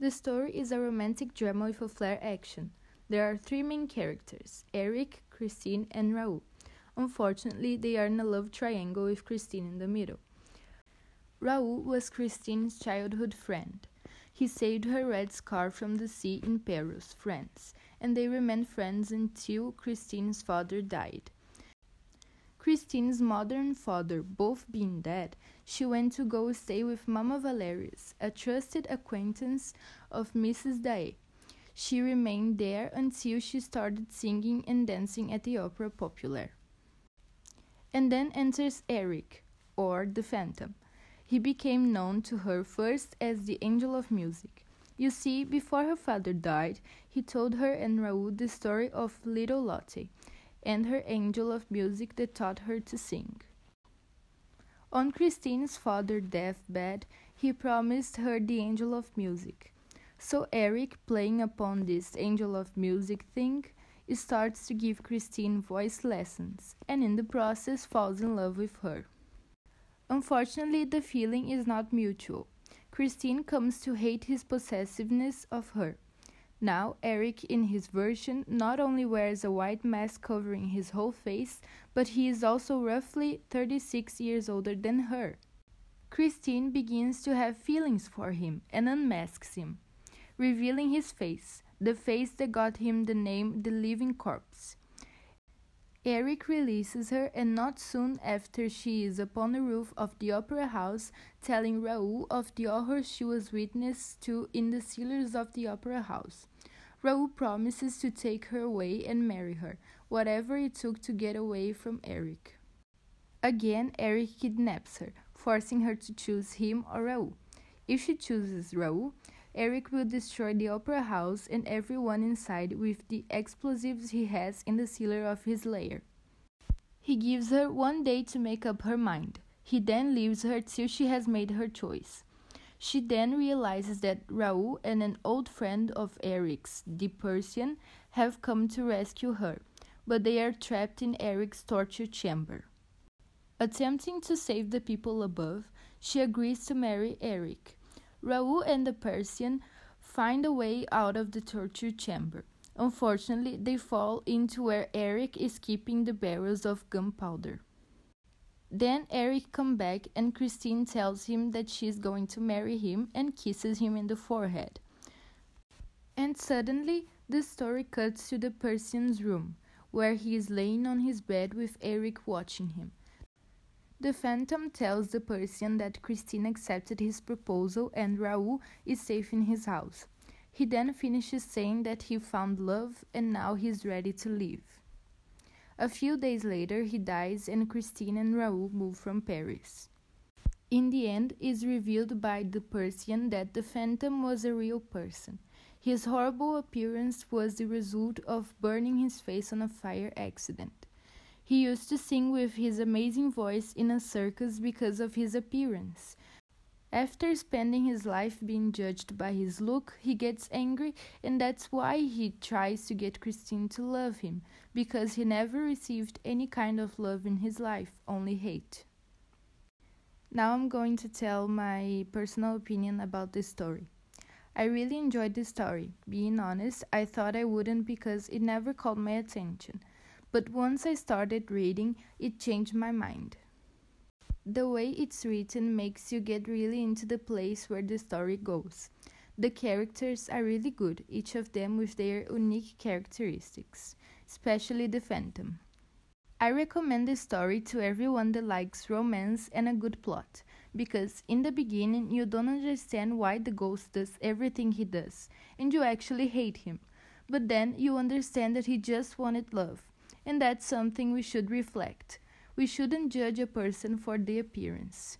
The story is a romantic drama with a flair action. There are three main characters Eric, Christine, and Raoul. Unfortunately, they are in a love triangle with Christine in the middle. Raoul was Christine's childhood friend. He saved her red scar from the sea in Perros, France, and they remained friends until Christine's father died. Christine's mother and father both being dead, she went to go stay with Mama Valerius, a trusted acquaintance of Mrs. Daaé. She remained there until she started singing and dancing at the Opera Populaire. And then enters Eric, or the Phantom. He became known to her first as the Angel of Music. You see, before her father died, he told her and Raoul the story of little Lotte and her angel of music that taught her to sing. On Christine's father's deathbed, he promised her the angel of music. So Eric, playing upon this angel of music thing, starts to give Christine voice lessons and in the process falls in love with her. Unfortunately, the feeling is not mutual. Christine comes to hate his possessiveness of her. Now, Eric, in his version, not only wears a white mask covering his whole face, but he is also roughly 36 years older than her. Christine begins to have feelings for him and unmasks him, revealing his face, the face that got him the name The Living Corpse. Eric releases her, and not soon after she is upon the roof of the opera house telling Raoul of the horror she was witness to in the cellars of the opera house. Raoul promises to take her away and marry her, whatever it took to get away from Eric. Again, Eric kidnaps her, forcing her to choose him or Raoul. If she chooses Raoul, Eric will destroy the opera house and everyone inside with the explosives he has in the cellar of his lair. He gives her one day to make up her mind. He then leaves her till she has made her choice. She then realizes that Raoul and an old friend of Eric's, the Persian, have come to rescue her, but they are trapped in Eric's torture chamber. Attempting to save the people above, she agrees to marry Eric. Raoul and the Persian find a way out of the torture chamber. Unfortunately, they fall into where Eric is keeping the barrels of gunpowder. Then Eric comes back and Christine tells him that she is going to marry him and kisses him in the forehead. And suddenly, the story cuts to the Persian's room, where he is laying on his bed with Eric watching him. The Phantom tells the Persian that Christine accepted his proposal and Raoul is safe in his house. He then finishes saying that he found love and now he's ready to leave. A few days later, he dies and Christine and Raoul move from Paris. In the end, is revealed by the Persian that the Phantom was a real person. His horrible appearance was the result of burning his face on a fire accident. He used to sing with his amazing voice in a circus because of his appearance. After spending his life being judged by his look, he gets angry, and that's why he tries to get Christine to love him, because he never received any kind of love in his life, only hate. Now I'm going to tell my personal opinion about this story. I really enjoyed this story. Being honest, I thought I wouldn't because it never caught my attention but once I started reading, it changed my mind. The way it's written makes you get really into the place where the story goes. The characters are really good, each of them with their unique characteristics, especially the Phantom. I recommend this story to everyone that likes romance and a good plot, because in the beginning you don't understand why the ghost does everything he does, and you actually hate him. But then you understand that he just wanted love, and that's something we should reflect. We shouldn't judge a person for the appearance.